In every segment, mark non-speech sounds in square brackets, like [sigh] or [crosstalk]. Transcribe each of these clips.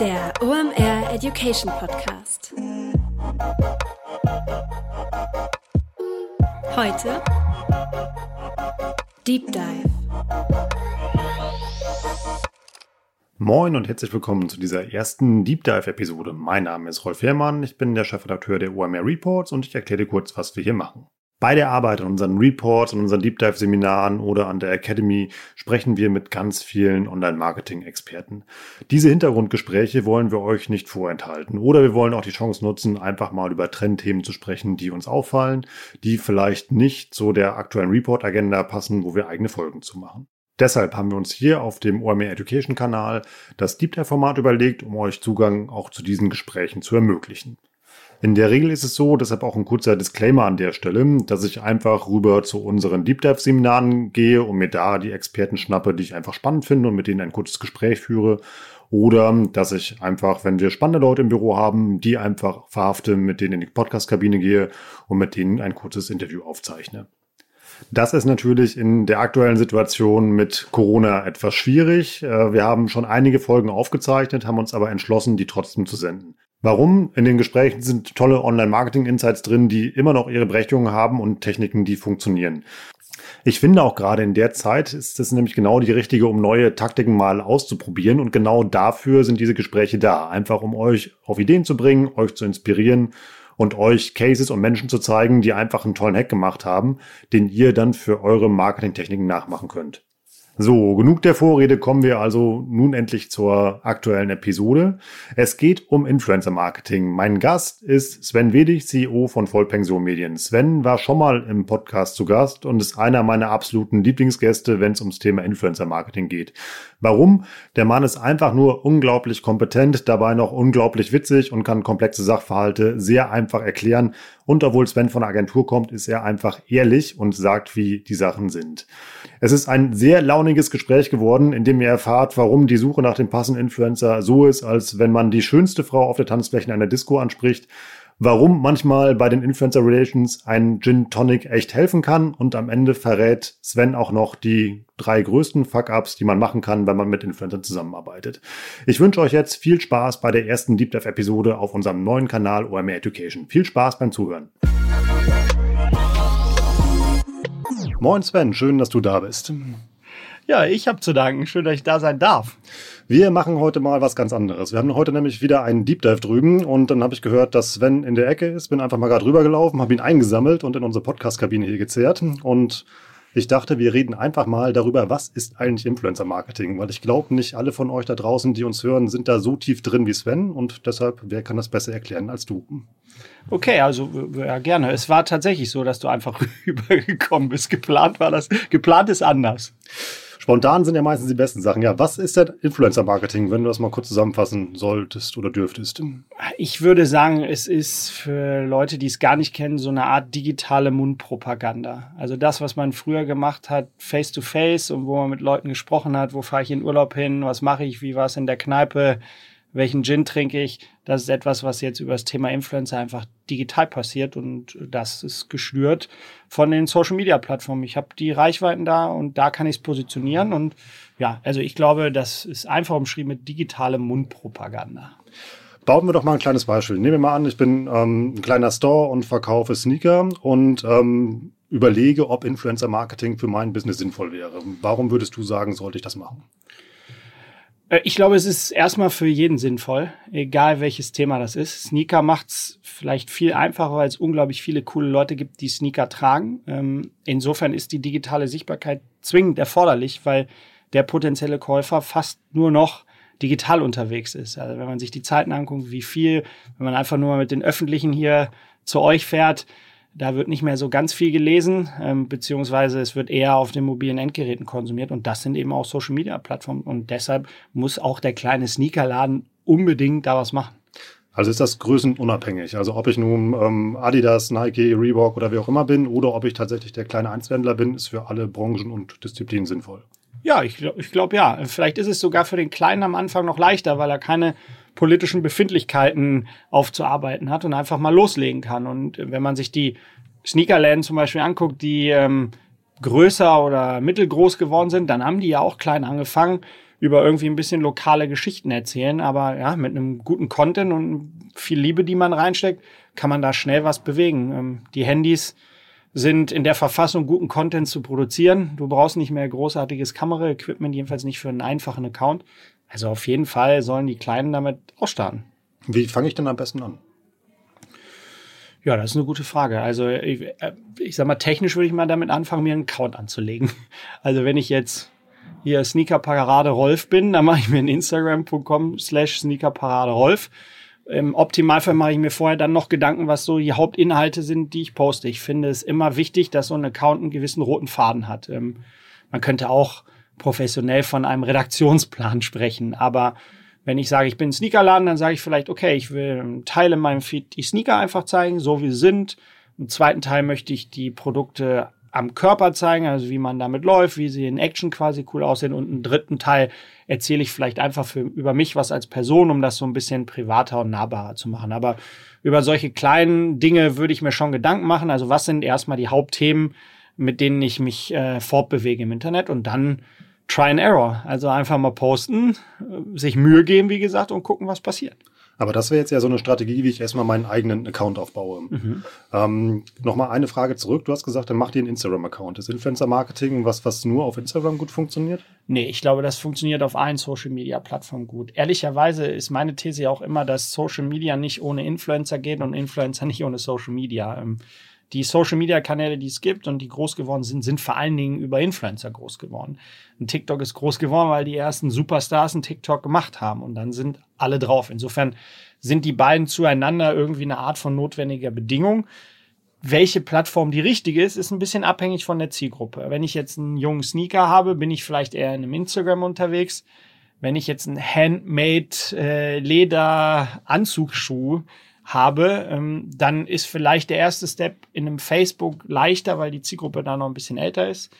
Der OMR Education Podcast. Heute Deep Dive. Moin und herzlich willkommen zu dieser ersten Deep Dive-Episode. Mein Name ist Rolf Herrmann, ich bin der Chefredakteur der OMR Reports und ich erkläre dir kurz, was wir hier machen. Bei der Arbeit an unseren Reports, an unseren Deep Dive Seminaren oder an der Academy sprechen wir mit ganz vielen Online-Marketing-Experten. Diese Hintergrundgespräche wollen wir euch nicht vorenthalten oder wir wollen auch die Chance nutzen, einfach mal über Trendthemen zu sprechen, die uns auffallen, die vielleicht nicht zu der aktuellen Report-Agenda passen, wo wir eigene Folgen zu machen. Deshalb haben wir uns hier auf dem OMR Education Kanal das Deep Dive Format überlegt, um euch Zugang auch zu diesen Gesprächen zu ermöglichen. In der Regel ist es so, deshalb auch ein kurzer Disclaimer an der Stelle, dass ich einfach rüber zu unseren Deep Dive Seminaren gehe und mir da die Experten schnappe, die ich einfach spannend finde und mit denen ein kurzes Gespräch führe. Oder dass ich einfach, wenn wir spannende Leute im Büro haben, die einfach verhafte, mit denen in die Podcast-Kabine gehe und mit denen ein kurzes Interview aufzeichne. Das ist natürlich in der aktuellen Situation mit Corona etwas schwierig. Äh, wir haben schon einige Folgen aufgezeichnet, haben uns aber entschlossen, die trotzdem zu senden. Warum? In den Gesprächen sind tolle Online-Marketing-Insights drin, die immer noch ihre Berechtigung haben und Techniken, die funktionieren. Ich finde auch gerade in der Zeit ist das nämlich genau die richtige, um neue Taktiken mal auszuprobieren. Und genau dafür sind diese Gespräche da. Einfach um euch auf Ideen zu bringen, euch zu inspirieren und euch Cases und Menschen zu zeigen, die einfach einen tollen Hack gemacht haben, den ihr dann für eure Marketingtechniken nachmachen könnt. So, genug der Vorrede, kommen wir also nun endlich zur aktuellen Episode. Es geht um Influencer Marketing. Mein Gast ist Sven Wedig, CEO von Vollpension Medien. Sven war schon mal im Podcast zu Gast und ist einer meiner absoluten Lieblingsgäste, wenn es ums Thema Influencer Marketing geht. Warum? Der Mann ist einfach nur unglaublich kompetent, dabei noch unglaublich witzig und kann komplexe Sachverhalte sehr einfach erklären. Und obwohl Sven von der Agentur kommt, ist er einfach ehrlich und sagt, wie die Sachen sind. Es ist ein sehr launiges Gespräch geworden, in dem ihr erfahrt, warum die Suche nach dem passenden Influencer so ist, als wenn man die schönste Frau auf der Tanzfläche in einer Disco anspricht, warum manchmal bei den Influencer Relations ein Gin Tonic echt helfen kann und am Ende verrät Sven auch noch die drei größten Fuck-Ups, die man machen kann, wenn man mit Influencern zusammenarbeitet. Ich wünsche euch jetzt viel Spaß bei der ersten Deep Dive Episode auf unserem neuen Kanal OMR Education. Viel Spaß beim Zuhören. Moin Sven, schön, dass du da bist. Ja, ich habe zu danken. Schön, dass ich da sein darf. Wir machen heute mal was ganz anderes. Wir haben heute nämlich wieder einen Deep Dive drüben und dann habe ich gehört, dass Sven in der Ecke ist. Bin einfach mal gerade rübergelaufen, habe ihn eingesammelt und in unsere Podcast-Kabine hier gezerrt und ich dachte, wir reden einfach mal darüber, was ist eigentlich Influencer-Marketing? Weil ich glaube, nicht alle von euch da draußen, die uns hören, sind da so tief drin wie Sven und deshalb, wer kann das besser erklären als du? Okay, also ja, gerne. Es war tatsächlich so, dass du einfach [laughs] rübergekommen bist. Geplant war das. Geplant ist anders. Spontan sind ja meistens die besten Sachen. Ja, was ist denn Influencer-Marketing, wenn du das mal kurz zusammenfassen solltest oder dürftest? Ich würde sagen, es ist für Leute, die es gar nicht kennen, so eine Art digitale Mundpropaganda. Also das, was man früher gemacht hat, face-to-face -face und wo man mit Leuten gesprochen hat, wo fahre ich in Urlaub hin, was mache ich, wie war es in der Kneipe, welchen Gin trinke ich. Das ist etwas, was jetzt über das Thema Influencer einfach digital passiert und das ist geschnürt von den Social Media Plattformen. Ich habe die Reichweiten da und da kann ich es positionieren und ja, also ich glaube, das ist einfach umschrieben mit digitale Mundpropaganda. Bauen wir doch mal ein kleines Beispiel. Nehmen wir mal an, ich bin ähm, ein kleiner Store und verkaufe Sneaker und ähm, überlege, ob Influencer Marketing für mein Business sinnvoll wäre. Warum würdest du sagen, sollte ich das machen? Äh, ich glaube, es ist erstmal für jeden sinnvoll, egal welches Thema das ist. Sneaker macht's vielleicht viel einfacher, weil es unglaublich viele coole Leute gibt, die Sneaker tragen. Ähm, insofern ist die digitale Sichtbarkeit zwingend erforderlich, weil der potenzielle Käufer fast nur noch digital unterwegs ist. Also wenn man sich die Zeiten anguckt, wie viel, wenn man einfach nur mit den Öffentlichen hier zu euch fährt, da wird nicht mehr so ganz viel gelesen, ähm, beziehungsweise es wird eher auf den mobilen Endgeräten konsumiert und das sind eben auch Social Media Plattformen und deshalb muss auch der kleine Sneakerladen unbedingt da was machen. Also ist das größenunabhängig. Also ob ich nun ähm, Adidas, Nike, Reebok oder wie auch immer bin oder ob ich tatsächlich der kleine Einzelhändler bin, ist für alle Branchen und Disziplinen sinnvoll. Ja, ich, ich glaube ja. Vielleicht ist es sogar für den Kleinen am Anfang noch leichter, weil er keine politischen Befindlichkeiten aufzuarbeiten hat und einfach mal loslegen kann. Und wenn man sich die Sneakerläden zum Beispiel anguckt, die ähm, größer oder mittelgroß geworden sind, dann haben die ja auch klein angefangen, über irgendwie ein bisschen lokale Geschichten erzählen. Aber ja, mit einem guten Content und viel Liebe, die man reinsteckt, kann man da schnell was bewegen. Ähm, die Handys sind in der Verfassung, guten Content zu produzieren. Du brauchst nicht mehr großartiges Kameraequipment, jedenfalls nicht für einen einfachen Account. Also auf jeden Fall sollen die Kleinen damit ausstarten. Wie fange ich denn am besten an? Ja, das ist eine gute Frage. Also ich, äh, ich sag mal, technisch würde ich mal damit anfangen, mir einen Account anzulegen. [laughs] Also wenn ich jetzt hier Sneakerparade Rolf bin, dann mache ich mir ein Instagram.com slash Sneakerparade Rolf. Im Optimalfall mache ich mir vorher dann noch Gedanken, was so die Hauptinhalte sind, die ich poste. Ich finde es immer wichtig, dass so ein Account einen gewissen roten Faden hat. Ähm, man könnte auch professionell von einem Redaktionsplan [laughs] sprechen, aber wenn ich sage, ich bin Sneakerladen, dann sage ich vielleicht, okay, ich will einen Teil in meinem Feed die Sneaker einfach zeigen, so wie sie sind. Im zweiten Teil möchte ich die Produkte am Körper zeigen, also wie man damit läuft, wie sie in Action quasi cool aussehen. Und einen dritten Teil erzähle ich vielleicht einfach für, über mich was als Person, um das so ein bisschen privater und nahbarer zu machen. Aber über solche kleinen Dinge würde ich mir schon Gedanken machen. Also was sind erstmal die Hauptthemen, mit denen ich mich äh, fortbewege im Internet und dann Try and Error. Also einfach mal posten, sich Mühe geben, wie gesagt, und gucken, was passiert. Aber das wäre jetzt ja so eine Strategie, wie ich erstmal meinen eigenen Account aufbaue. Mhm. Ähm, Nochmal eine Frage zurück. Du hast gesagt, dann mach dir einen Instagram-Account. Ist Influencer-Marketing was, was nur auf Instagram gut funktioniert? Nee, ich glaube, das funktioniert auf allen Social-Media-Plattformen gut. Ehrlicherweise ist meine These ja auch immer, dass Social Media nicht ohne Influencer geht und Influencer nicht ohne Social Media. Ähm, die Social-Media-Kanäle, die es gibt und die groß geworden sind, sind vor allen Dingen über Influencer groß geworden. Und TikTok ist groß geworden, weil die ersten Superstars einen TikTok gemacht haben und dann sind alle drauf. Insofern sind die beiden zueinander irgendwie eine Art von notwendiger Bedingung. Welche Plattform die richtige ist, ist ein bisschen abhängig von der Zielgruppe. Wenn ich jetzt einen jungen Sneaker habe, bin ich vielleicht eher in einem Instagram unterwegs. Wenn ich jetzt einen Handmade äh, habe, ähm, dann ist vielleicht der erste Step in einem Facebook leichter, weil die Zielgruppe da noch ein bisschen älter ist.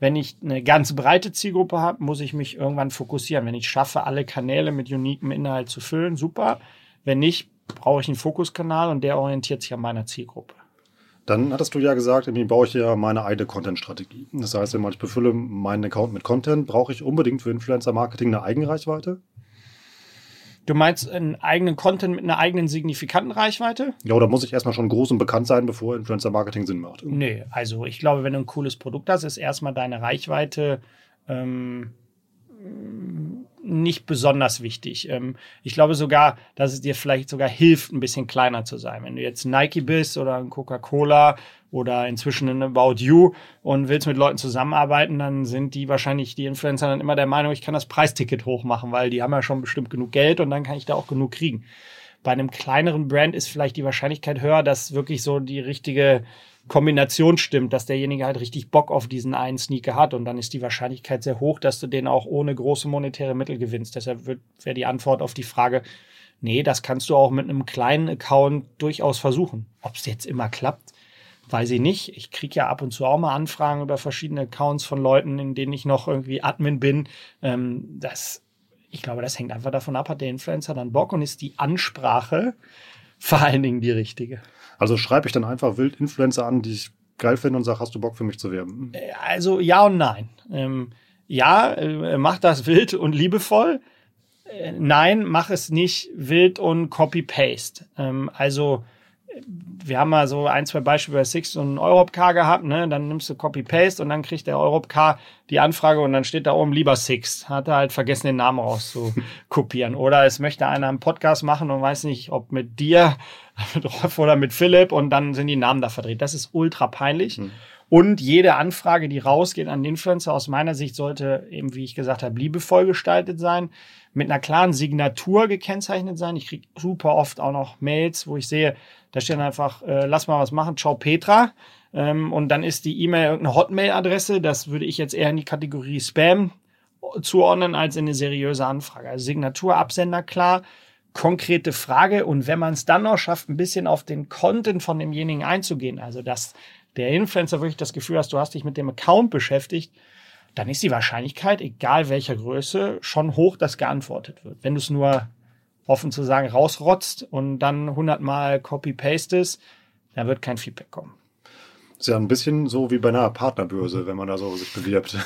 Wenn ich eine ganz breite Zielgruppe habe, muss ich mich irgendwann fokussieren. Wenn ich schaffe, alle Kanäle mit unikem Inhalt zu füllen, super. Wenn nicht, brauche ich einen Fokuskanal und der orientiert sich an meiner Zielgruppe. Dann hattest du ja gesagt, irgendwie baue ich ja meine eigene Content-Strategie. Das heißt, wenn ich befülle meinen Account mit Content, brauche ich unbedingt für Influencer-Marketing eine Eigenreichweite? Du meinst einen eigenen Content mit einer eigenen signifikanten Reichweite? Ja, oder muss ich erstmal schon groß und bekannt sein, bevor Influencer-Marketing Sinn macht? Nee, also ich glaube, wenn du ein cooles Produkt hast, ist erstmal deine Reichweite ähm, nicht besonders wichtig. Ähm, ich glaube sogar, dass es dir vielleicht sogar hilft, ein bisschen kleiner zu sein. Wenn du jetzt Nike bist oder ein Coca-Cola oder inzwischen ein About You und willst mit Leuten zusammenarbeiten, dann sind die wahrscheinlich, die Influencer dann immer der Meinung, ich kann das Preisticket hochmachen, weil die haben ja schon bestimmt genug Geld und dann kann ich da auch genug kriegen. Bei einem kleineren Brand ist vielleicht die Wahrscheinlichkeit höher, dass wirklich so die richtige Kombination stimmt, dass derjenige halt richtig Bock auf diesen einen Sneaker hat und dann ist die Wahrscheinlichkeit sehr hoch, dass du den auch ohne große monetäre Mittel gewinnst. Deshalb wäre die Antwort auf die Frage, nee, das kannst du auch mit einem kleinen Account durchaus versuchen. Ob es jetzt immer klappt, Weiß ich nicht. Ich kriege ja ab und zu auch mal Anfragen über verschiedene Accounts von Leuten, in denen ich noch irgendwie Admin bin. Ähm, das, ich glaube, das hängt einfach davon ab, hat der Influencer dann Bock und ist die Ansprache vor allen Dingen die richtige. Also schreibe ich dann einfach wild Influencer an, die ich geil finde und sage, hast du Bock für mich zu werben? Äh, also ja und nein. Ähm, ja, äh, mach das wild und liebevoll. Äh, nein, mach es nicht wild und Copy-Paste. Ähm, also wir haben mal so ein, zwei Beispiele bei Six und Europcar gehabt, ne? Dann nimmst du Copy-Paste und dann kriegt der Europcar die Anfrage und dann steht da oben lieber Six. Hat er halt vergessen, den Namen rauszukopieren. [laughs] Oder es möchte einer einen Podcast machen und weiß nicht, ob mit dir, mit [laughs] Rolf oder mit Philipp und dann sind die Namen da verdreht. Das ist ultra peinlich. Mhm. Und jede Anfrage, die rausgeht an den Influencer, aus meiner Sicht sollte eben, wie ich gesagt habe, liebevoll gestaltet sein, mit einer klaren Signatur gekennzeichnet sein. Ich kriege super oft auch noch Mails, wo ich sehe, da steht einfach, äh, lass mal was machen, ciao Petra. Ähm, und dann ist die E-Mail irgendeine Hotmail-Adresse. Das würde ich jetzt eher in die Kategorie Spam zuordnen als in eine seriöse Anfrage. Also Signatur, Absender klar, konkrete Frage. Und wenn man es dann noch schafft, ein bisschen auf den Content von demjenigen einzugehen, also dass der Influencer wirklich das Gefühl hast, du hast dich mit dem Account beschäftigt, dann ist die Wahrscheinlichkeit, egal welcher Größe, schon hoch, dass geantwortet wird. Wenn du es nur offen zu sagen, rausrotzt und dann hundertmal copy-pastest, dann wird kein Feedback kommen. Ist ja ein bisschen so wie bei einer Partnerbörse, wenn man da so sich bewirbt.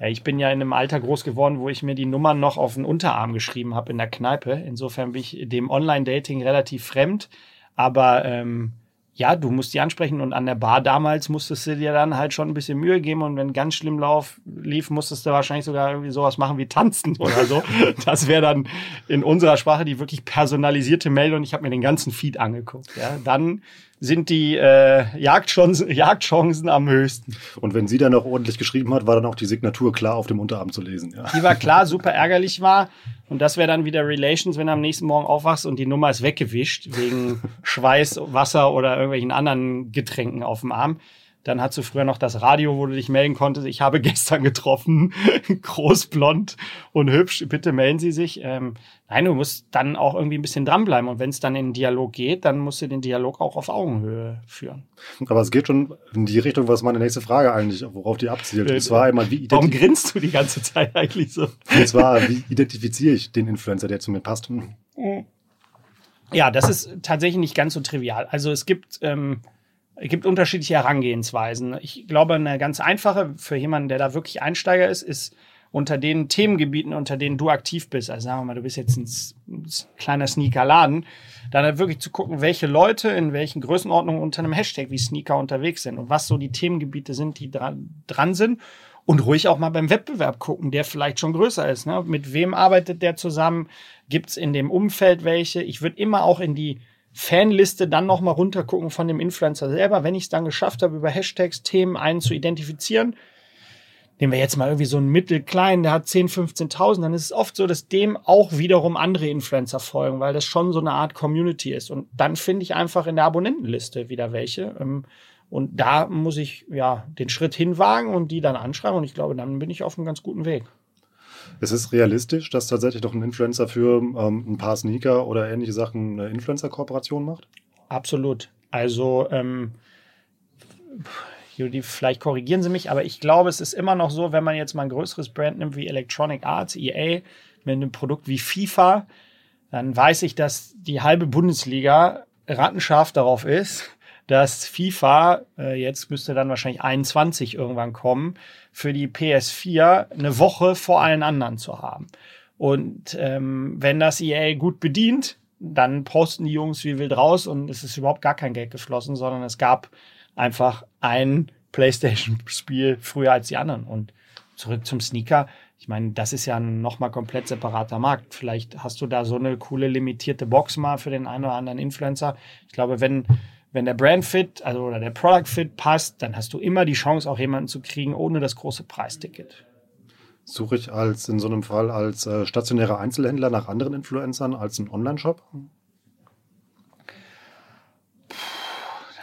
Ja, ich bin ja in einem Alter groß geworden, wo ich mir die Nummern noch auf den Unterarm geschrieben habe in der Kneipe. Insofern bin ich dem Online-Dating relativ fremd. Aber ähm, ja, du musst die ansprechen und an der Bar damals musstest du dir dann halt schon ein bisschen Mühe geben und wenn ganz schlimm lauf, lief, musstest du wahrscheinlich sogar irgendwie sowas machen wie tanzen [laughs] oder so. das wäre dann in unserer Sprache die wirklich personalisierte Mail und ich habe mir den ganzen Feed angeguckt. Ja, dann sind die äh, Jagdchancen, Jagdchancen am höchsten. Und wenn sie dann auch ordentlich geschrieben hat, war dann auch die Signatur klar auf dem Unterarm zu lesen. Ja. Die war klar, super ärgerlich war. Und das wäre dann wieder Relations, wenn du am nächsten Morgen aufwachst und die Nummer ist weggewischt wegen [laughs] Schweiß, Wasser oder irgendwelchen anderen Getränken auf dem Arm. Dann hast du früher noch das Radio, wo du dich melden konntest. Ich habe [laughs] gestern getroffen, groß, blond und hübsch. Bitte melden Sie sich. Ähm, nein, du musst dann auch irgendwie ein bisschen dranbleiben. Und wenn es dann in den Dialog geht, dann musst du den Dialog auch auf Augenhöhe führen. Aber es geht schon in die Richtung, was meine nächste Frage eigentlich, worauf die abzielt. Und zwar einmal, wie Warum grinst du die ganze Zeit eigentlich so? Und zwar, wie identifiziere ich den Influencer, der zu mir passt? Ja, das ist tatsächlich nicht ganz so trivial. Also es gibt ähm, es gibt unterschiedliche Herangehensweisen. Ich glaube, eine ganz einfache für jemanden, der da wirklich Einsteiger ist, ist unter den Themengebieten, unter denen du aktiv bist. Also sagen wir mal, du bist jetzt ein, ein kleiner Sneakerladen, dann halt wirklich zu gucken, welche Leute in welchen Größenordnungen unter einem Hashtag wie Sneaker unterwegs sind und was so die Themengebiete sind, die dran, dran sind. Und ruhig auch mal beim Wettbewerb gucken, der vielleicht schon größer ist. Ne? Mit wem arbeitet der zusammen? Gibt es in dem Umfeld welche? Ich würde immer auch in die Fanliste dann nochmal runtergucken von dem Influencer selber. Wenn ich es dann geschafft habe, über Hashtags Themen einen zu identifizieren, nehmen wir jetzt mal irgendwie so einen mittelkleinen, der hat 10, 15.000, dann ist es oft so, dass dem auch wiederum andere Influencer folgen, weil das schon so eine Art Community ist. Und dann finde ich einfach in der Abonnentenliste wieder welche. Ähm, und da muss ich ja den Schritt hinwagen und die dann anschreiben. Und ich glaube, dann bin ich auf einem ganz guten Weg. Es ist realistisch, dass tatsächlich doch ein Influencer für ähm, ein paar Sneaker oder ähnliche Sachen eine Influencer-Kooperation macht? Absolut. Also, ähm, Judy, vielleicht korrigieren Sie mich, aber ich glaube, es ist immer noch so, wenn man jetzt mal ein größeres Brand nimmt wie Electronic Arts, EA, mit einem Produkt wie FIFA, dann weiß ich, dass die halbe Bundesliga rattenscharf darauf ist, dass FIFA, äh, jetzt müsste dann wahrscheinlich 21 irgendwann kommen, für die PS4 eine Woche vor allen anderen zu haben. Und ähm, wenn das EA gut bedient, dann posten die Jungs wie wild raus und es ist überhaupt gar kein Geld geflossen, sondern es gab einfach ein PlayStation-Spiel früher als die anderen. Und zurück zum Sneaker. Ich meine, das ist ja nochmal komplett separater Markt. Vielleicht hast du da so eine coole limitierte Box mal für den einen oder anderen Influencer. Ich glaube, wenn wenn der Brand Fit, also oder der Product Fit passt, dann hast du immer die Chance, auch jemanden zu kriegen ohne das große Preisticket. Suche ich als in so einem Fall als äh, stationärer Einzelhändler nach anderen Influencern als ein Online-Shop?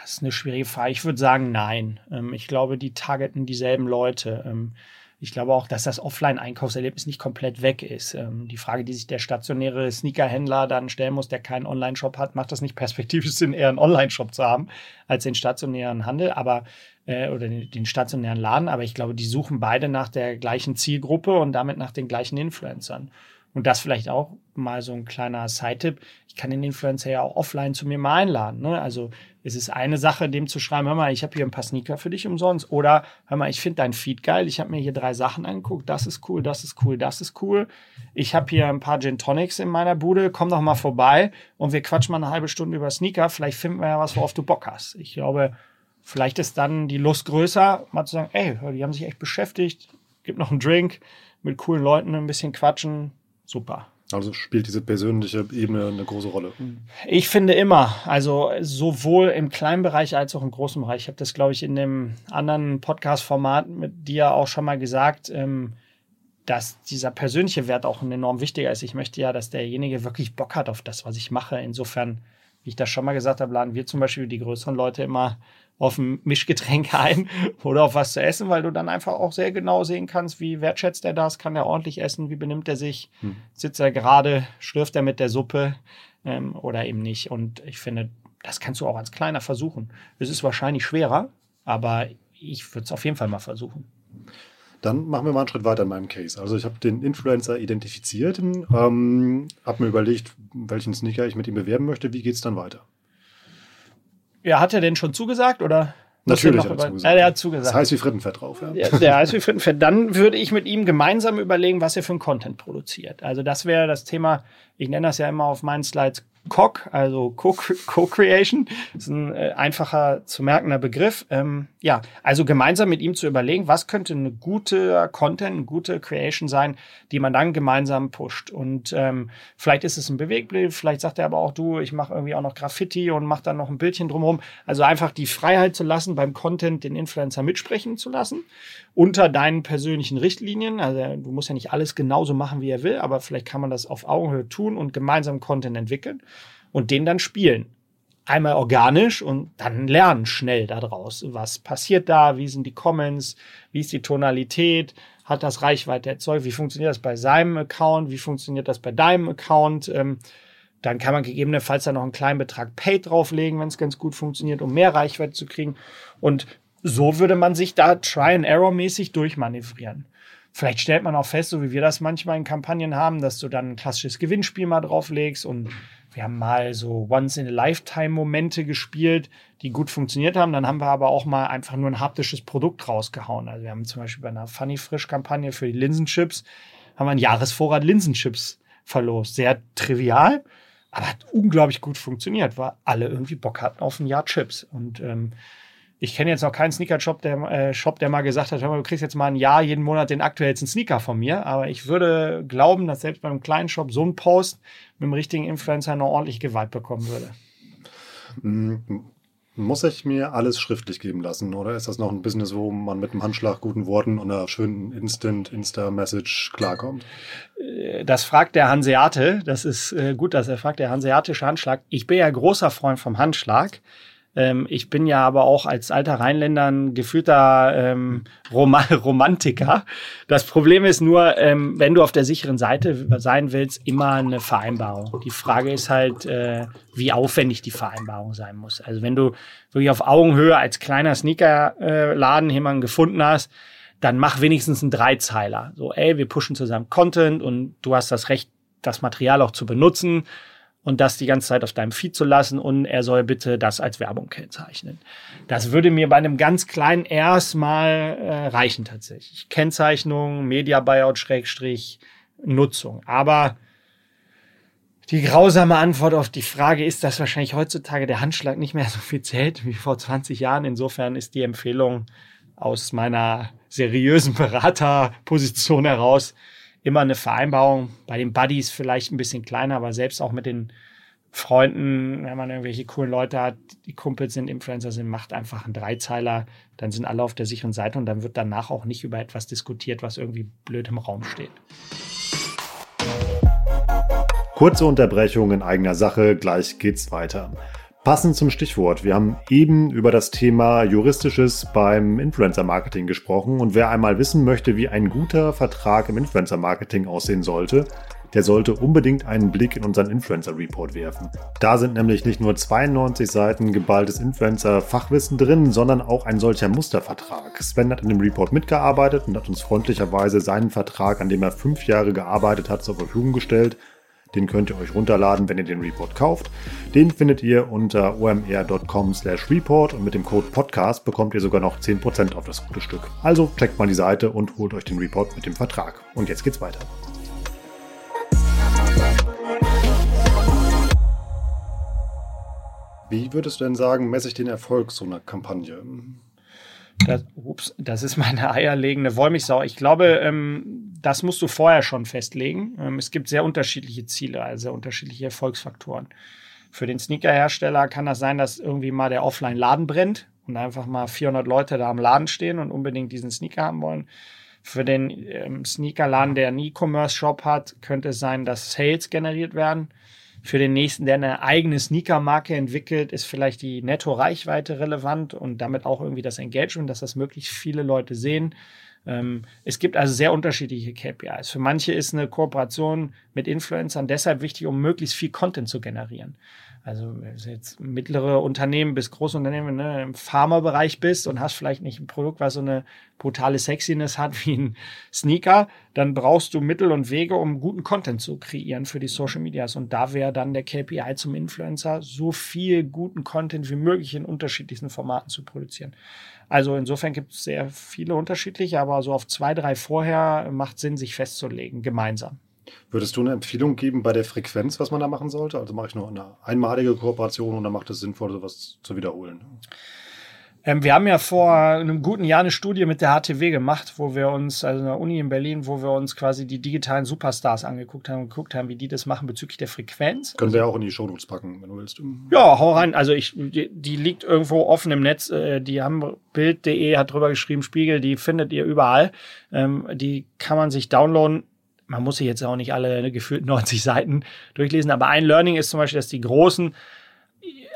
Das ist eine schwierige Frage. Ich würde sagen, nein. Ähm, ich glaube, die targeten dieselben Leute. Ähm, ich glaube auch, dass das Offline-Einkaufserlebnis nicht komplett weg ist. Ähm, die Frage, die sich der stationäre Sneakerhändler dann stellen muss, der keinen Online-Shop hat, macht das nicht perspektivisch Sinn, eher einen Online-Shop zu haben als den stationären Handel, aber äh, oder den, den, stationären Laden. Aber ich glaube, die suchen beide nach der gleichen Zielgruppe und damit nach den gleichen Influencern. Und das vielleicht auch mal so ein kleiner Side-Tipp. Ich kann den Influencer ja auch offline zu mir mal einladen. Ne? Also es ist eine Sache, dem zu schreiben, hör mal, ich habe hier ein paar Sneaker für dich umsonst. Oder hör mal, ich finde dein Feed geil. Ich habe mir hier drei Sachen angeguckt. Das ist cool, das ist cool, das ist cool. Ich habe hier ein paar Gin Tonics in meiner Bude. Komm doch mal vorbei und wir quatschen mal eine halbe Stunde über Sneaker. Vielleicht finden wir ja was, worauf du Bock hast. Ich glaube, vielleicht ist dann die Lust größer, mal zu sagen, ey, die haben sich echt beschäftigt. Gib noch einen Drink mit coolen Leuten ein bisschen quatschen super. Also spielt diese persönliche Ebene eine große Rolle? Ich finde immer, also sowohl im kleinen Bereich als auch im großen Bereich. Ich habe das, glaube ich, in dem anderen Podcast-Format mit dir auch schon mal gesagt, ähm, dass dieser persönliche Wert auch enorm wichtiger ist. Ich möchte ja, dass derjenige wirklich Bock hat auf das, was ich mache. Insofern, wie ich das schon mal gesagt habe, laden wir zum Beispiel die größeren Leute immer auf ein Mischgetränk ein [laughs] oder auf was zu essen, weil du dann einfach auch sehr genau sehen kannst, wie wertschätzt er das, kann er ordentlich essen, wie benimmt er sich, hm. sitzt er gerade, schlürft er mit der Suppe ähm, oder eben nicht. Und ich finde, das kannst du auch als Kleiner versuchen. Es ist wahrscheinlich schwerer, aber ich würde es auf jeden Fall mal versuchen. Dann machen wir mal einen Schritt weiter in meinem Case. Also ich habe den Influencer identifiziert, ähm, habe mir überlegt, welchen Sneaker ich mit ihm bewerben möchte. Wie geht es dann weiter? Ja, hat er denn schon zugesagt oder? Natürlich hat er über, zugesagt. äh, er hat zugesagt. Das heißt wie Frittenfett drauf. Ja. Ja, der heißt wie Frittenfett. Dann würde ich mit ihm gemeinsam überlegen, was er für einen Content produziert. Also das wäre das Thema, ich nenne das ja immer auf meinen Slides COC, also Co- Co-Creation. Ist ein äh, einfacher zu merkender Begriff. Ähm, ja, also gemeinsam mit ihm zu überlegen, was könnte eine gute Content, eine gute Creation sein, die man dann gemeinsam pusht. Und ähm, vielleicht ist es ein Bewegbild, vielleicht sagt er aber auch, du, ich mache irgendwie auch noch Graffiti und mache dann noch ein Bildchen drumherum. Also einfach die Freiheit zu lassen, beim Content den Influencer mitsprechen zu lassen, unter deinen persönlichen Richtlinien. Also du musst ja nicht alles genauso machen, wie er will, aber vielleicht kann man das auf Augenhöhe tun und gemeinsam Content entwickeln und den dann spielen. Einmal organisch und dann lernen schnell daraus. Was passiert da? Wie sind die Comments? Wie ist die Tonalität? Hat das Reichweite erzeugt? Wie funktioniert das bei seinem Account? Wie funktioniert das bei deinem Account? Ähm, dann kann man gegebenenfalls da noch einen kleinen Betrag Paid drauflegen, wenn es ganz gut funktioniert, um mehr Reichweite zu kriegen. Und so würde man sich da Try-and-Error-mäßig durchmanövrieren. Vielleicht stellt man auch fest, so wie wir das manchmal in Kampagnen haben, dass du dann ein klassisches Gewinnspiel mal drauflegst und wir haben mal so Once-in-a-Lifetime-Momente gespielt, die gut funktioniert haben. Dann haben wir aber auch mal einfach nur ein haptisches Produkt rausgehauen. Also wir haben zum Beispiel bei einer Funny Frisch-Kampagne für die Linsenchips haben wir einen Jahresvorrat Linsenchips verlost. Sehr trivial, aber hat unglaublich gut funktioniert, weil alle irgendwie Bock hatten auf ein Jahr Chips. Und ähm, ich kenne jetzt noch keinen Sneaker-Shop, der, äh, Shop, der mal gesagt hat, hör mal, du kriegst jetzt mal ein Jahr jeden Monat den aktuellsten Sneaker von mir. Aber ich würde glauben, dass selbst bei einem kleinen Shop so ein Post mit einem richtigen Influencer noch ordentlich Gewalt bekommen würde. Muss ich mir alles schriftlich geben lassen oder ist das noch ein Business, wo man mit einem Handschlag, guten Worten und einer schönen Instant Insta-Message klarkommt? Das fragt der Hanseate. Das ist äh, gut, dass er fragt, der hanseatische Handschlag. Ich bin ja großer Freund vom Handschlag. Ähm, ich bin ja aber auch als alter Rheinländer ein gefühlter ähm, Rom [laughs] Romantiker. Das Problem ist nur, ähm, wenn du auf der sicheren Seite sein willst, immer eine Vereinbarung. Die Frage ist halt, äh, wie aufwendig die Vereinbarung sein muss. Also wenn du wirklich auf Augenhöhe als kleiner Sneakerladen jemanden gefunden hast, dann mach wenigstens einen Dreizeiler. So, ey, wir pushen zusammen Content und du hast das Recht, das Material auch zu benutzen und das die ganze Zeit auf deinem Feed zu lassen und er soll bitte das als Werbung kennzeichnen. Das würde mir bei einem ganz kleinen erstmal äh, reichen tatsächlich. Kennzeichnung, Media Buyout Schrägstrich Nutzung. Aber die grausame Antwort auf die Frage ist, dass wahrscheinlich heutzutage der Handschlag nicht mehr so viel zählt wie vor 20 Jahren. Insofern ist die Empfehlung aus meiner seriösen Beraterposition heraus, immer eine Vereinbarung. Bei den Buddies vielleicht ein bisschen kleiner, aber selbst auch mit den Freunden, wenn man irgendwelche coolen Leute hat, die Kumpels sind, Influencer sind, macht einfach einen Dreizeiler, dann sind alle auf der sicheren Seite und dann wird danach auch nicht über etwas diskutiert, was irgendwie blöd im Raum steht. Kurze Unterbrechung in eigener Sache, gleich geht's weiter. Passend zum Stichwort, wir haben eben über das Thema Juristisches beim Influencer-Marketing gesprochen und wer einmal wissen möchte, wie ein guter Vertrag im Influencer-Marketing aussehen sollte, der sollte unbedingt einen Blick in unseren Influencer-Report werfen. Da sind nämlich nicht nur 92 Seiten geballtes Influencer-Fachwissen drin, sondern auch ein solcher Mustervertrag. Sven hat in dem Report mitgearbeitet und hat uns freundlicherweise seinen Vertrag, an dem er fünf Jahre gearbeitet hat, zur Verfügung gestellt. Den könnt ihr euch runterladen, wenn ihr den Report kauft. Den findet ihr unter omr.com/report und mit dem Code Podcast bekommt ihr sogar noch 10% auf das gute Stück. Also checkt mal die Seite und holt euch den Report mit dem Vertrag. Und jetzt geht's weiter. Wie würdest du denn sagen, messe ich den Erfolg so einer Kampagne? Das, ups, das ist meine eierlegende Wollmilchsau. Ich glaube, ähm, das musst du vorher schon festlegen. Ähm, es gibt sehr unterschiedliche Ziele, also sehr unterschiedliche Erfolgsfaktoren. Für den Sneakerhersteller kann das sein, dass irgendwie mal der Offline-Laden brennt und einfach mal 400 Leute da am Laden stehen und unbedingt diesen Sneaker haben wollen. Für den ähm, Sneakerladen, der einen E-Commerce-Shop hat, könnte es sein, dass Sales generiert werden. Für den nächsten, der eine eigene Sneaker-Marke entwickelt, ist vielleicht die Netto-Reichweite relevant und damit auch irgendwie das Engagement, dass das möglichst viele Leute sehen. Ähm, es gibt also sehr unterschiedliche KPIs. Für manche ist eine Kooperation mit Influencern deshalb wichtig, um möglichst viel Content zu generieren. Also jetzt mittlere Unternehmen bis große Unternehmen ne, im Pharma-Bereich bist und hast vielleicht nicht ein Produkt, was so eine brutale Sexiness hat wie ein Sneaker, dann brauchst du Mittel und Wege, um guten Content zu kreieren für die Social Medias. Und da wäre dann der KPI zum Influencer, so viel guten Content wie möglich in unterschiedlichsten Formaten zu produzieren. Also insofern gibt es sehr viele unterschiedliche, aber so auf zwei, drei vorher macht Sinn, sich festzulegen, gemeinsam. Würdest du eine Empfehlung geben bei der Frequenz, was man da machen sollte? Also mache ich nur eine einmalige Kooperation oder macht es sinnvoll, sowas zu wiederholen? Ähm, wir haben ja vor einem guten Jahr eine Studie mit der HTW gemacht, wo wir uns, also in der Uni in Berlin, wo wir uns quasi die digitalen Superstars angeguckt haben und geguckt haben, wie die das machen bezüglich der Frequenz. Können wir auch in die Shownotes packen, wenn du willst. Ja, hau rein. Also ich, die, die liegt irgendwo offen im Netz. Äh, die haben Bild.de hat drüber geschrieben, Spiegel, die findet ihr überall. Ähm, die kann man sich downloaden man muss sich jetzt auch nicht alle [laughs] gefühlt 90 Seiten durchlesen, aber ein Learning ist zum Beispiel, dass die Großen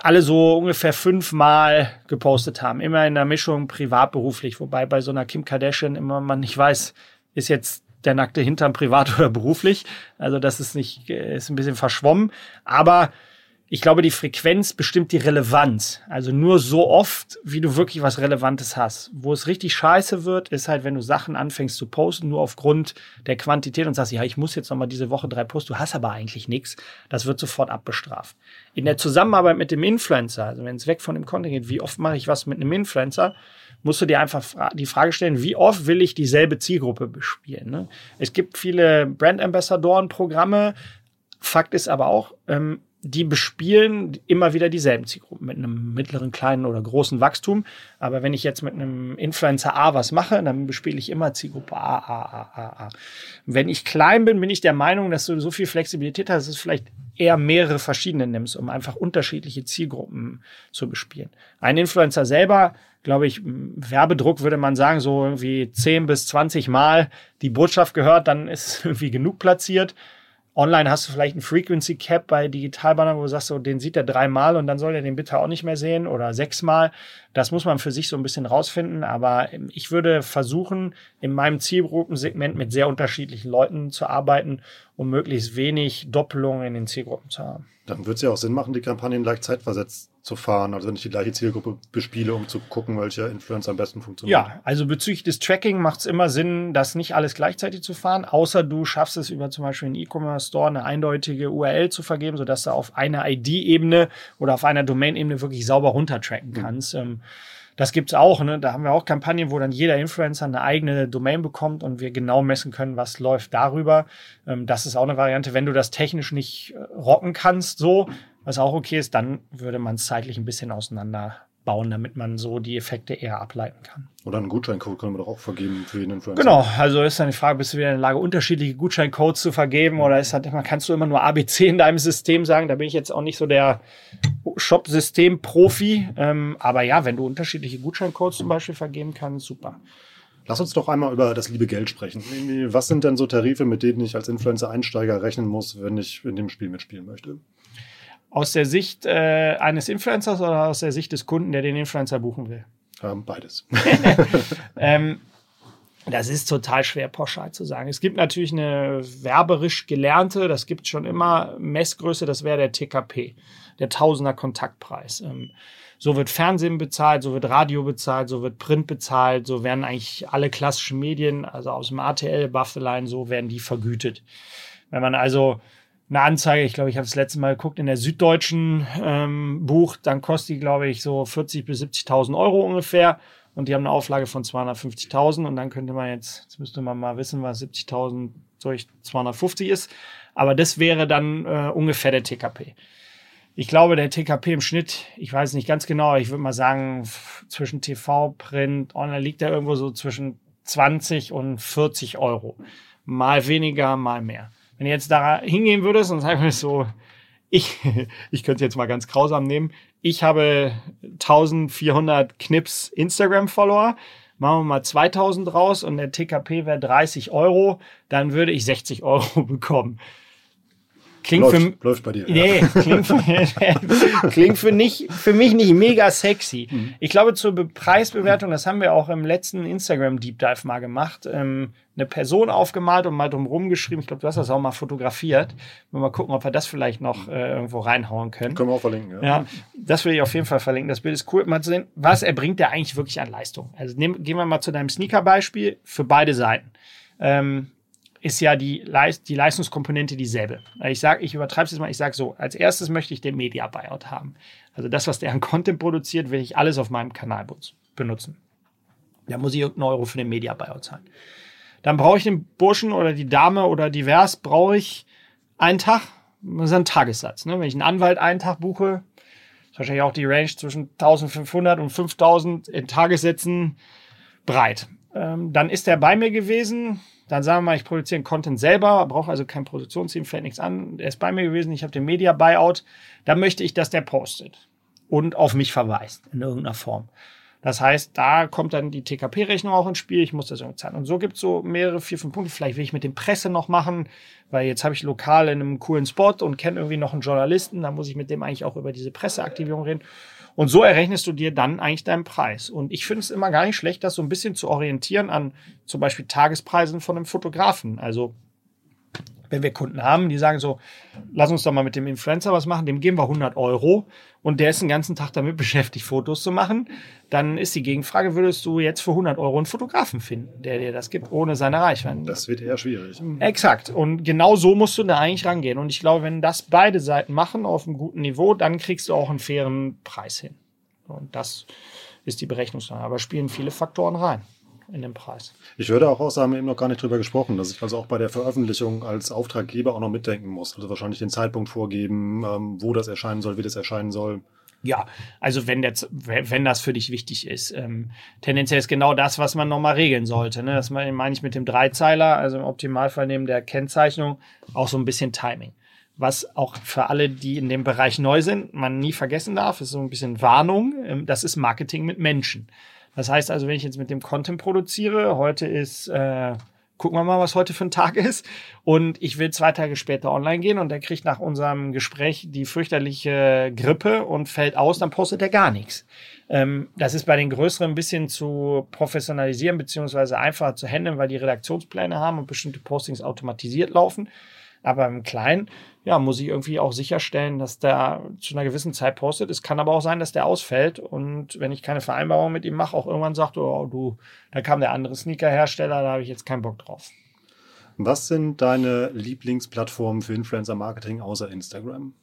alle so ungefähr fünfmal gepostet haben. Immer in der Mischung privat-beruflich. Wobei bei so einer Kim Kardashian immer man nicht weiß, ist jetzt der nackte Hintern privat [laughs] oder beruflich. Also das ist nicht, ist ein bisschen verschwommen. Aber ich glaube, die Frequenz bestimmt die Relevanz. Also nur so oft, wie du wirklich was Relevantes hast. Wo es richtig scheiße wird, ist halt, wenn du Sachen anfängst zu posten, nur aufgrund der Quantität und sagst, ja, ich muss jetzt nochmal diese Woche drei posten, du hast aber eigentlich nichts. Das wird sofort abbestraft. In der Zusammenarbeit mit dem Influencer, also wenn es weg von dem Content geht, wie oft mache ich was mit einem Influencer, musst du dir einfach die Frage stellen, wie oft will ich dieselbe Zielgruppe bespielen? Ne? Es gibt viele Brand Ambassadoren-Programme. Fakt ist aber auch, ähm, die bespielen immer wieder dieselben Zielgruppen mit einem mittleren, kleinen oder großen Wachstum. Aber wenn ich jetzt mit einem Influencer A was mache, dann bespiele ich immer Zielgruppe A, A, A, A, A. Wenn ich klein bin, bin ich der Meinung, dass du so viel Flexibilität hast, dass du vielleicht eher mehrere verschiedene nimmst, um einfach unterschiedliche Zielgruppen zu bespielen. Ein Influencer selber, glaube ich, Werbedruck würde man sagen, so irgendwie 10 bis 20 Mal die Botschaft gehört, dann ist [laughs] irgendwie genug platziert. Online hast du vielleicht ein Frequency Cap bei Digitalbannern, wo du sagst, so, den sieht er dreimal und dann soll er den bitte auch nicht mehr sehen oder sechsmal. Das muss man für sich so ein bisschen rausfinden. Aber ich würde versuchen, in meinem Zielgruppensegment mit sehr unterschiedlichen Leuten zu arbeiten, um möglichst wenig Doppelungen in den Zielgruppen zu haben. Dann wird es ja auch Sinn machen, die Kampagnen leicht zeitversetzt zu fahren. Also wenn ich die gleiche Zielgruppe bespiele, um zu gucken, welcher Influencer am besten funktioniert. Ja, also bezüglich des Tracking macht es immer Sinn, das nicht alles gleichzeitig zu fahren, außer du schaffst es über zum Beispiel einen E-Commerce-Store eine eindeutige URL zu vergeben, sodass du auf einer ID-Ebene oder auf einer Domain-Ebene wirklich sauber runtertracken mhm. kannst. Mhm. Das gibt's auch, ne? Da haben wir auch Kampagnen, wo dann jeder Influencer eine eigene Domain bekommt und wir genau messen können, was läuft darüber. Ähm, das ist auch eine Variante. Wenn du das technisch nicht äh, rocken kannst, so, was auch okay ist, dann würde man es zeitlich ein bisschen auseinander bauen, damit man so die Effekte eher ableiten kann. Oder einen Gutscheincode können wir doch auch vergeben für jeden Influencer. Genau, also ist dann die Frage, bist du wieder in der Lage, unterschiedliche Gutscheincodes zu vergeben oder ist halt immer, kannst du immer nur ABC in deinem System sagen? Da bin ich jetzt auch nicht so der Shop-System-Profi. Ähm, aber ja, wenn du unterschiedliche Gutscheincodes zum Beispiel vergeben kannst, super. Lass uns doch einmal über das liebe Geld sprechen. Was sind denn so Tarife, mit denen ich als Influencer-Einsteiger rechnen muss, wenn ich in dem Spiel mitspielen möchte? Aus der Sicht äh, eines Influencers oder aus der Sicht des Kunden, der den Influencer buchen will? Ähm, beides. [laughs] [laughs] ähm, das ist total schwer pauschal zu sagen. Es gibt natürlich eine werberisch gelernte, das gibt schon immer Messgröße, das wäre der TKP, der Tausender Kontaktpreis. Ähm, so wird Fernsehen bezahlt, so wird Radio bezahlt, so wird Print bezahlt, so werden eigentlich alle klassischen Medien, also aus dem ATL, Buffalo, so werden die vergütet. Wenn man also eine Anzeige, ich glaube, ich habe das letzte Mal geguckt, in der Süddeutschen ähm, Buch, dann kostet die, glaube ich, so 40.000 bis 70.000 Euro ungefähr. Und die haben eine Auflage von 250.000. Und dann könnte man jetzt, jetzt müsste man mal wissen, was 70.000 durch 250 ist. Aber das wäre dann äh, ungefähr der TKP. Ich glaube, der TKP im Schnitt, ich weiß nicht ganz genau, ich würde mal sagen, zwischen TV, Print, Online liegt er irgendwo so zwischen 20 und 40 Euro. Mal weniger, mal mehr. Wenn du jetzt da hingehen würdest und sagen würdest so, ich, [laughs] ich könnte jetzt mal ganz grausam nehmen, ich habe 1400 Knips Instagram-Follower, machen wir mal 2000 raus und der TKP wäre 30 Euro, dann würde ich 60 Euro [laughs] bekommen. Klingt läuft, für, läuft bei dir. Nee, klingt, für, [laughs] klingt für, nicht, für mich nicht mega sexy. Mhm. Ich glaube, zur Be Preisbewertung, das haben wir auch im letzten Instagram Deep Dive mal gemacht, ähm, eine Person aufgemalt und mal drumherum geschrieben. Ich glaube, du hast das auch mal fotografiert. Mal gucken, ob wir das vielleicht noch äh, irgendwo reinhauen können. Können wir auch verlinken, ja. Ja, das will ich auf jeden Fall verlinken. Das Bild ist cool, mal zu sehen, was erbringt der eigentlich wirklich an Leistung. Also nehm, gehen wir mal zu deinem Sneaker-Beispiel für beide Seiten. Ähm, ist ja die, Leist die Leistungskomponente dieselbe. Ich sage, ich übertreibe es jetzt mal, ich sage so, als erstes möchte ich den Media Buyout haben. Also das, was der an Content produziert, will ich alles auf meinem Kanal benutzen. Da muss ich irgendeinen Euro für den Media Buyout zahlen. Dann brauche ich den Burschen oder die Dame oder divers, brauche ich einen Tag, das ist ein Tagessatz. Ne? Wenn ich einen Anwalt einen Tag buche, ist wahrscheinlich auch die Range zwischen 1500 und 5000 in Tagessätzen breit. Ähm, dann ist er bei mir gewesen, dann sagen wir mal, ich produziere Content selber, brauche also kein Produktionsteam, fällt nichts an. Er ist bei mir gewesen, ich habe den Media Buyout. Dann möchte ich, dass der postet und auf mich verweist in irgendeiner Form. Das heißt, da kommt dann die TKP-Rechnung auch ins Spiel. Ich muss das irgendwie zahlen. Und so gibt es so mehrere, vier, fünf Punkte. Vielleicht will ich mit dem Presse noch machen, weil jetzt habe ich lokal in einem coolen Spot und kenne irgendwie noch einen Journalisten. Da muss ich mit dem eigentlich auch über diese Presseaktivierung reden. Und so errechnest du dir dann eigentlich deinen Preis. Und ich finde es immer gar nicht schlecht, das so ein bisschen zu orientieren an zum Beispiel Tagespreisen von einem Fotografen. Also wenn wir Kunden haben, die sagen so, lass uns doch mal mit dem Influencer was machen, dem geben wir 100 Euro und der ist den ganzen Tag damit [laughs] beschäftigt, Fotos zu machen, dann ist die Gegenfrage, würdest du jetzt für 100 Euro einen Fotografen finden, der dir das gibt, ohne seine Reichweite? Das wird eher schwierig. Exakt. Und genau so musst du da eigentlich rangehen. Und ich glaube, wenn das beide Seiten machen auf einem guten Niveau, dann kriegst du auch einen fairen Preis hin. Und das ist die Berechnungsnahme. Aber spielen viele Faktoren rein in den Preis. Ich würde auch sagen, wir haben eben noch gar nicht drüber gesprochen, dass ich also auch bei der Veröffentlichung als Auftraggeber auch noch mitdenken muss. Also wahrscheinlich den Zeitpunkt vorgeben, ähm, wo das erscheinen soll, wie das erscheinen soll. Ja, also wenn, der, wenn das für dich wichtig ist. Ähm, tendenziell ist genau das, was man nochmal regeln sollte. Ne? Das meine ich mit dem Dreizeiler, also im Optimalfall neben der Kennzeichnung auch so ein bisschen Timing. Was auch für alle, die in dem Bereich neu sind, man nie vergessen darf, ist so ein bisschen Warnung. Ähm, das ist Marketing mit Menschen. Das heißt also, wenn ich jetzt mit dem Content produziere, heute ist, äh, gucken wir mal, was heute für ein Tag ist, und ich will zwei Tage später online gehen und der kriegt nach unserem Gespräch die fürchterliche Grippe und fällt aus, dann postet er gar nichts. Ähm, das ist bei den größeren ein bisschen zu professionalisieren beziehungsweise einfacher zu handeln, weil die Redaktionspläne haben und bestimmte Postings automatisiert laufen. Aber im Kleinen, ja, muss ich irgendwie auch sicherstellen, dass der zu einer gewissen Zeit postet. Es kann aber auch sein, dass der ausfällt und wenn ich keine Vereinbarung mit ihm mache, auch irgendwann sagt, oh, du, da kam der andere Sneakerhersteller, da habe ich jetzt keinen Bock drauf. Was sind deine Lieblingsplattformen für Influencer Marketing außer Instagram?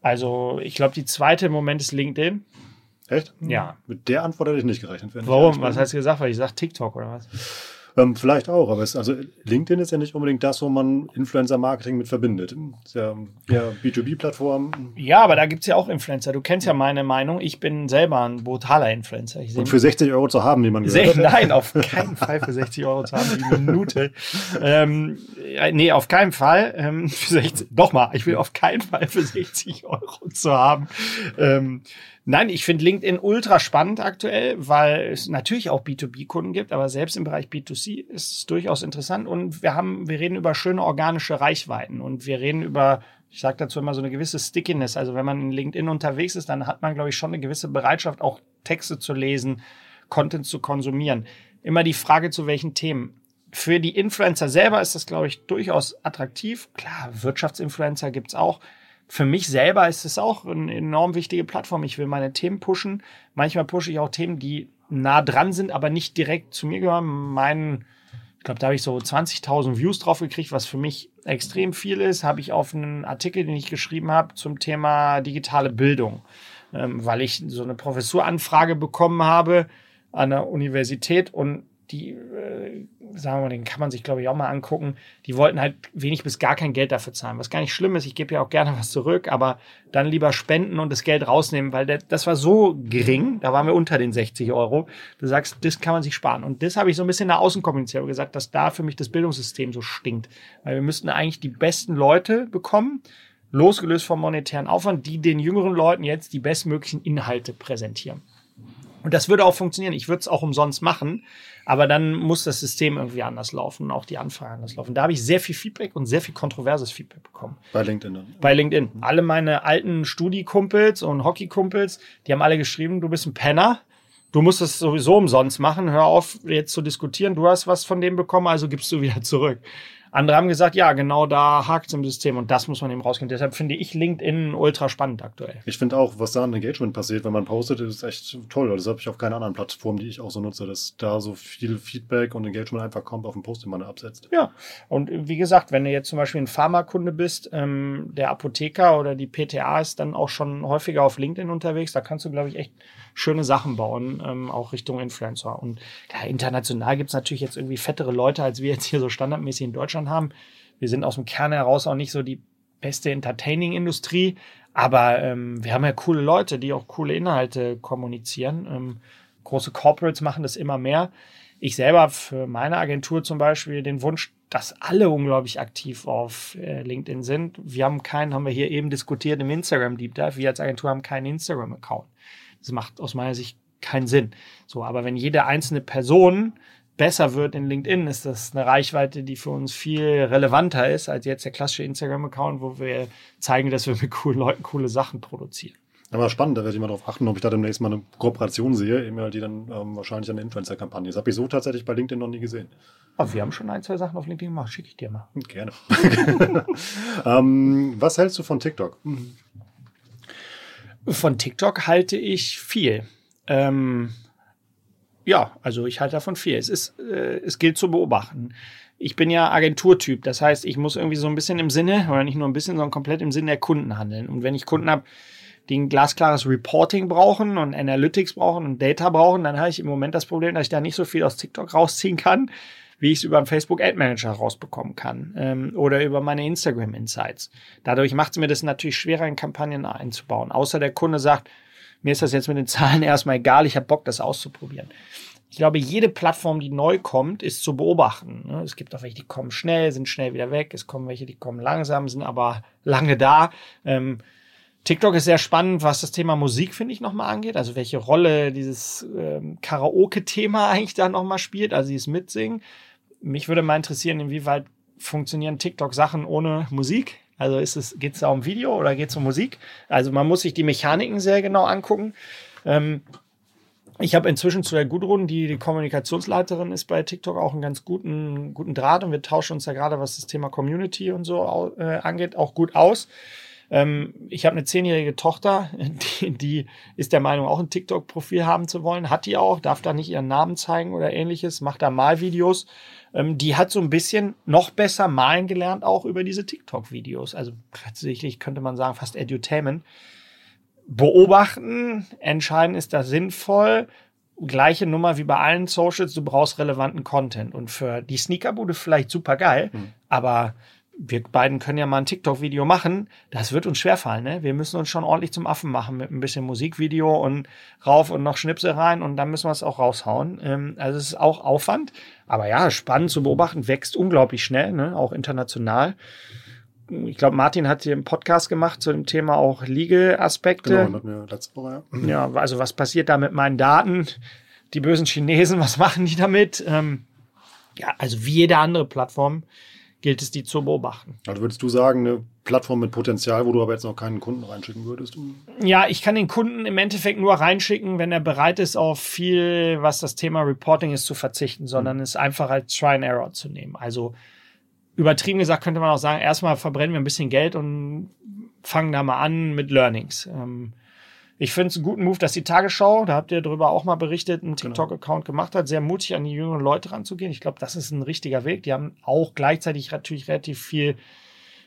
Also, ich glaube, die zweite im Moment ist LinkedIn. Echt? Ja. Mit der Antwort hätte ich nicht gerechnet. Warum? Was hast du gesagt? Weil ich sage TikTok oder was? Ähm, vielleicht auch, aber es, also LinkedIn ist ja nicht unbedingt das, wo man Influencer-Marketing mit verbindet. Ist ja eher B2B-Plattform. Ja, aber da gibt es ja auch Influencer. Du kennst ja meine Meinung. Ich bin selber ein brutaler Influencer. Und für 60 Euro zu haben, wie man gesagt hat. Nein, auf keinen Fall für 60 Euro zu haben, die Minute. ähm, nee, auf keinen Fall. Ähm, für 60, doch mal, ich will auf keinen Fall für 60 Euro zu haben. Ähm, Nein, ich finde LinkedIn ultra spannend aktuell, weil es natürlich auch B2B-Kunden gibt, aber selbst im Bereich B2C ist es durchaus interessant und wir haben, wir reden über schöne organische Reichweiten und wir reden über, ich sage dazu immer so eine gewisse Stickiness. Also wenn man in LinkedIn unterwegs ist, dann hat man, glaube ich, schon eine gewisse Bereitschaft, auch Texte zu lesen, Content zu konsumieren. Immer die Frage, zu welchen Themen. Für die Influencer selber ist das, glaube ich, durchaus attraktiv. Klar, Wirtschaftsinfluencer gibt's auch für mich selber ist es auch eine enorm wichtige Plattform. Ich will meine Themen pushen. Manchmal pushe ich auch Themen, die nah dran sind, aber nicht direkt zu mir gehören. Mein, ich glaube, da habe ich so 20.000 Views drauf gekriegt, was für mich extrem viel ist. Habe ich auf einen Artikel, den ich geschrieben habe zum Thema digitale Bildung, ähm, weil ich so eine Professuranfrage bekommen habe an der Universität und die, äh, sagen wir mal, den kann man sich, glaube ich, auch mal angucken. Die wollten halt wenig bis gar kein Geld dafür zahlen, was gar nicht schlimm ist. Ich gebe ja auch gerne [laughs] was zurück, aber dann lieber spenden und das Geld rausnehmen, weil der, das war so gering, da waren wir unter den 60 Euro. Du sagst, das kann man sich sparen. Und das habe ich so ein bisschen nach außen kommuniziert und gesagt, dass da für mich das Bildungssystem so stinkt. Weil wir müssten eigentlich die besten Leute bekommen, losgelöst vom monetären Aufwand, die den jüngeren Leuten jetzt die bestmöglichen Inhalte präsentieren. Und das würde auch funktionieren. Ich würde es auch umsonst machen, aber dann muss das System irgendwie anders laufen und auch die Anfragen anders laufen. Da habe ich sehr viel Feedback und sehr viel kontroverses Feedback bekommen. Bei LinkedIn dann. Bei LinkedIn. Alle meine alten Studi-Kumpels und Hockey-Kumpels, die haben alle geschrieben, du bist ein Penner. Du musst es sowieso umsonst machen. Hör auf, jetzt zu diskutieren. Du hast was von dem bekommen, also gibst du [laughs] wieder zurück. Andere haben gesagt, ja, genau da hakt es im System und das muss man eben rauskriegen. Deshalb finde ich LinkedIn ultra spannend aktuell. Ich finde auch, was da an Engagement passiert, wenn man postet, ist echt toll. Das habe ich auf keiner anderen Plattform, die ich auch so nutze, dass da so viel Feedback und Engagement einfach kommt auf den Post, den man absetzt. Ja, und wie gesagt, wenn du jetzt zum Beispiel ein Pharmakunde bist, ähm, der Apotheker oder die PTA ist dann auch schon häufiger auf LinkedIn unterwegs, da kannst du, glaube ich, echt schöne Sachen bauen, ähm, auch Richtung Influencer. Und ja, international gibt's natürlich jetzt irgendwie fettere Leute, als wir jetzt hier so standardmäßig in Deutschland haben. Wir sind aus dem Kern heraus auch nicht so die beste Entertaining-Industrie, aber ähm, wir haben ja coole Leute, die auch coole Inhalte kommunizieren. Ähm, große Corporates machen das immer mehr. Ich selber für meine Agentur zum Beispiel den Wunsch, dass alle unglaublich aktiv auf äh, LinkedIn sind. Wir haben keinen, haben wir hier eben diskutiert im Instagram Deep Dive. Wir als Agentur haben keinen Instagram-Account. Das macht aus meiner Sicht keinen Sinn. So, aber wenn jede einzelne Person besser wird in LinkedIn, ist das eine Reichweite, die für uns viel relevanter ist als jetzt der klassische Instagram-Account, wo wir zeigen, dass wir mit coolen Leuten coole Sachen produzieren. Aber spannend, da werde ich mal darauf achten, ob ich da demnächst mal eine Kooperation sehe, die dann ähm, wahrscheinlich eine Influencer-Kampagne. Das habe ich so tatsächlich bei LinkedIn noch nie gesehen. Aber wir haben schon ein, zwei Sachen auf LinkedIn gemacht, schicke ich dir mal. Gerne. [laughs] ähm, was hältst du von TikTok? Von TikTok halte ich viel. Ähm, ja, also ich halte davon viel. Es ist, äh, es gilt zu beobachten. Ich bin ja Agenturtyp, das heißt, ich muss irgendwie so ein bisschen im Sinne, oder nicht nur ein bisschen, sondern komplett im Sinne der Kunden handeln. Und wenn ich Kunden habe, die ein glasklares Reporting brauchen und Analytics brauchen und Data brauchen, dann habe ich im Moment das Problem, dass ich da nicht so viel aus TikTok rausziehen kann, wie ich es über einen Facebook Ad Manager rausbekommen kann ähm, oder über meine Instagram Insights. Dadurch macht es mir das natürlich schwerer, in Kampagnen einzubauen. Außer der Kunde sagt, mir ist das jetzt mit den [laughs] Zahlen erstmal egal, ich habe Bock, das auszuprobieren. Ich glaube, jede Plattform, die neu kommt, ist zu beobachten. Ne? Es gibt auch welche, die kommen schnell, sind schnell wieder weg. Es kommen welche, die kommen langsam, sind aber lange da. Ähm, TikTok ist sehr spannend, was das Thema Musik, finde ich, nochmal angeht. Also welche Rolle dieses ähm, Karaoke-Thema [laughs] eigentlich da nochmal spielt, also dieses Mitsingen. Mich würde mal interessieren, inwieweit funktionieren TikTok-Sachen ohne Musik? Also geht es da um Video oder geht es um Musik? Also man muss sich die Mechaniken sehr genau angucken. Ähm, ich habe inzwischen zu der Gudrun, die die Kommunikationsleiterin ist bei TikTok, auch einen ganz guten, guten Draht und wir tauschen uns da gerade, was das Thema Community und so äh, angeht, auch gut aus. Ähm, ich habe eine zehnjährige Tochter, [laughs] die, die ist der Meinung, auch ein TikTok-Profil haben zu wollen, hat die auch, darf da nicht ihren Namen zeigen oder ähnliches, macht da Malvideos. Ähm, die hat so ein bisschen noch besser malen gelernt, auch über diese TikTok-Videos. Also tatsächlich könnte man sagen, fast Edutainment beobachten, entscheiden, ist das sinnvoll. Gleiche Nummer wie bei allen Socials, du brauchst relevanten Content. Und für die Sneakerbude vielleicht super geil, mhm. aber wir beiden können ja mal ein TikTok-Video machen. Das wird uns schwerfallen, ne? Wir müssen uns schon ordentlich zum Affen machen mit ein bisschen Musikvideo und rauf und noch Schnipsel rein und dann müssen wir es auch raushauen. Ähm, also es ist auch Aufwand. Aber ja, spannend zu beobachten, wächst unglaublich schnell, ne? Auch international ich glaube, Martin hat hier einen Podcast gemacht zu dem Thema auch Legal-Aspekte. Genau, mir letzte Woche, ja. Ja, also was passiert da mit meinen Daten? Die bösen Chinesen, [laughs] was machen die damit? Ähm, ja, also wie jede andere Plattform gilt es, die zu beobachten. Also würdest du sagen, eine Plattform mit Potenzial, wo du aber jetzt noch keinen Kunden reinschicken würdest? Ja, ich kann den Kunden im Endeffekt nur reinschicken, wenn er bereit ist, auf viel, was das Thema Reporting ist, zu verzichten, sondern mhm. es einfach als Try and Error zu nehmen. Also übertrieben gesagt könnte man auch sagen, erstmal verbrennen wir ein bisschen Geld und fangen da mal an mit Learnings. Ähm, ich finde es einen guten Move, dass die Tagesschau, da habt ihr darüber auch mal berichtet, einen genau. TikTok-Account gemacht hat, sehr mutig an die jüngeren Leute ranzugehen. Ich glaube, das ist ein richtiger Weg. Die haben auch gleichzeitig natürlich relativ viel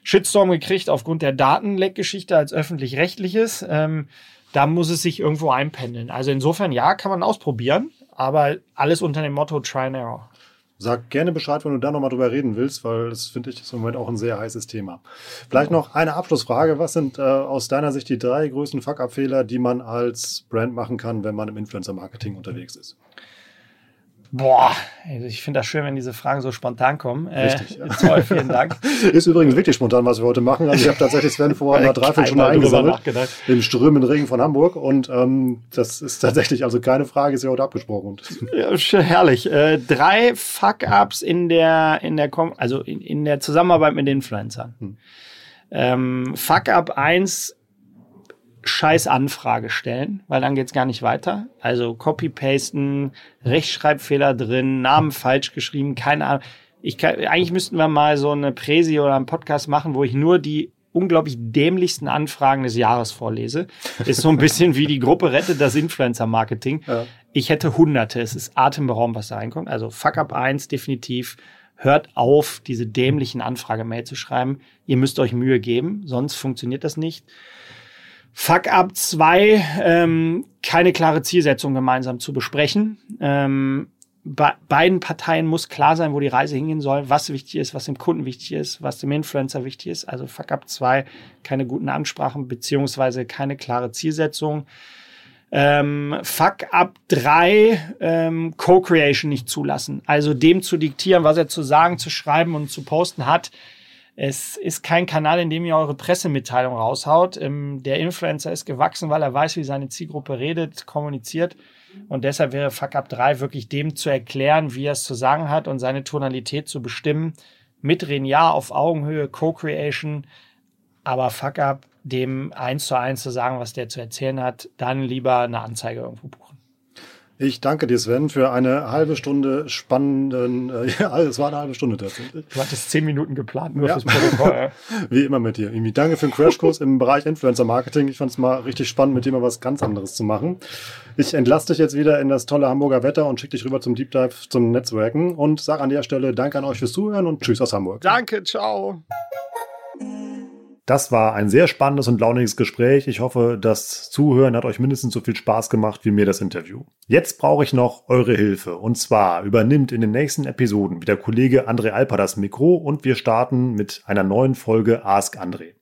Shitstorm gekriegt aufgrund der Datenleckgeschichte als öffentlich-rechtliches. Ähm, da muss es sich irgendwo einpendeln. Also insofern, ja, kann man ausprobieren, aber alles unter dem Motto Try and Error. Sag gerne Bescheid, wenn du da nochmal drüber reden willst, weil das finde ich ist im Moment auch ein sehr heißes Thema. Vielleicht noch eine Abschlussfrage. Was sind äh, aus deiner Sicht die drei größten Fuck-Up-Fehler, die man als Brand machen kann, wenn man im Influencer-Marketing unterwegs ist? Boah, ich finde das schön, wenn diese Fragen so spontan kommen. Äh, Richtig. Äh, toll, vielen Dank. [laughs] Ist übrigens wirklich spontan, was wir heute machen. Also ich habe tatsächlich Sven vor einer Dreiviertelstunde eingesammelt im strömenden Regen von Hamburg und ähm, das ist tatsächlich also keine Frage, ist ja heute abgesprochen. [laughs] Ja, herrlich. Äh, drei Fuck-ups in der in der also in, in der Zusammenarbeit mit Influencern. Hm. Ähm, Fuck-up 1 scheiß Anfrage stellen, weil dann geht's gar nicht weiter. Also Copy-Pasten, Rechtschreibfehler drin, Namen falsch geschrieben, keine Ahnung. Ich kann, eigentlich müssten wir mal so eine Präsi oder einen Podcast machen, wo ich nur die unglaublich dämlichsten Anfragen des Jahres vorlese. Ist so ein bisschen wie die Gruppe rettet das Influencer-Marketing. Ja. Ich hätte hunderte. Es ist atemberaubend, was da reinkommt. Also Fuck Up 1 definitiv. Hört auf, diese dämlichen Anfragemail zu schreiben. Ihr müsst euch Mühe geben, sonst funktioniert das nicht. Fuck up 2, ähm, keine klare Zielsetzung gemeinsam zu besprechen. Ähm, be beiden Parteien muss klar sein, wo die Reise hingehen soll, was wichtig ist, was dem Kunden wichtig ist, was dem Influencer wichtig ist. Also Fuck up 2, keine guten Ansprachen beziehungsweise keine klare Zielsetzung. Ähm, Fuck up 3, ähm, Co-Creation nicht zulassen. Also dem zu diktieren, was er zu sagen, zu schreiben und zu posten hat, es ist kein Kanal, in dem ihr eure Pressemitteilung raushaut. Ähm, der Influencer ist gewachsen, weil er weiß, wie seine Zielgruppe redet, kommuniziert. Und deshalb wäre Fuck Up 3 wirklich dem zu erklären, wie er es zu sagen hat und seine Tonalität zu bestimmen. Mitreden ja auf Augenhöhe, Co-Creation, aber Fuck Up dem eins zu eins zu sagen, was der zu erzählen hat, dann lieber eine Anzeige irgendwo buchen. Ich danke dir, Sven, für eine halbe Stunde spannenden, äh, [laughs] ja, es war eine halbe Stunde tatsächlich. Du hattest zehn Minuten geplant, nur ja. fürs Protokoll. [laughs] Wie immer mit dir. Irgendwie danke für den Crashkurs im Bereich Influencer Marketing. Ich fand es mal richtig spannend, mit dir mal was ganz anderes zu machen. Ich entlasse dich jetzt wieder in das tolle Hamburger Wetter und schicke dich rüber zum Deep Dive, zum Netzwerken und sage an der Stelle Danke an euch fürs Zuhören und Tschüss aus Hamburg. Danke, ciao. Das war ein sehr spannendes und launiges Gespräch. Ich hoffe, das Zuhören hat euch mindestens so viel Spaß gemacht wie mir das Interview. Jetzt brauche ich noch eure Hilfe. Und zwar übernimmt in den nächsten Episoden wieder Kollege André Alper das Mikro und wir starten mit einer neuen Folge Ask André.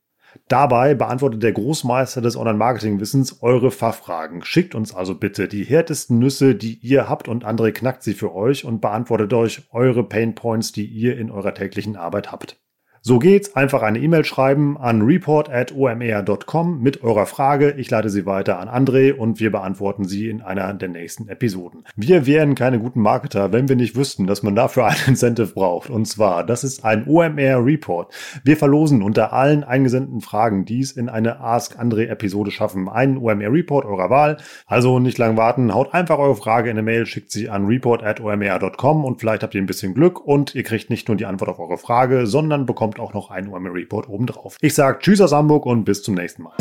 Dabei beantwortet der Großmeister des Online-Marketing-Wissens eure Fachfragen. Schickt uns also bitte die härtesten Nüsse, die ihr habt und André knackt sie für euch und beantwortet euch eure Pain Points, die ihr in eurer täglichen Arbeit habt. So geht's. Einfach eine E-Mail schreiben an report.omr.com mit eurer Frage. Ich leite sie weiter an André und wir beantworten sie in einer der nächsten Episoden. Wir wären keine guten Marketer, wenn wir nicht wüssten, dass man dafür [laughs] ein Incentive braucht. Und zwar, das ist ein OMR Report. Wir verlosen unter allen eingesendeten Fragen dies in eine Ask André Episode schaffen. Einen OMR Report eurer Wahl. Also nicht lang warten. Haut einfach eure Frage in eine Mail, schickt sie an report.omr.com und vielleicht habt ihr ein bisschen Glück und ihr kriegt nicht nur die Antwort auf eure Frage, sondern bekommt kommt auch noch ein OMR Report obendrauf. Ich sage Tschüss aus Hamburg und bis zum nächsten Mal.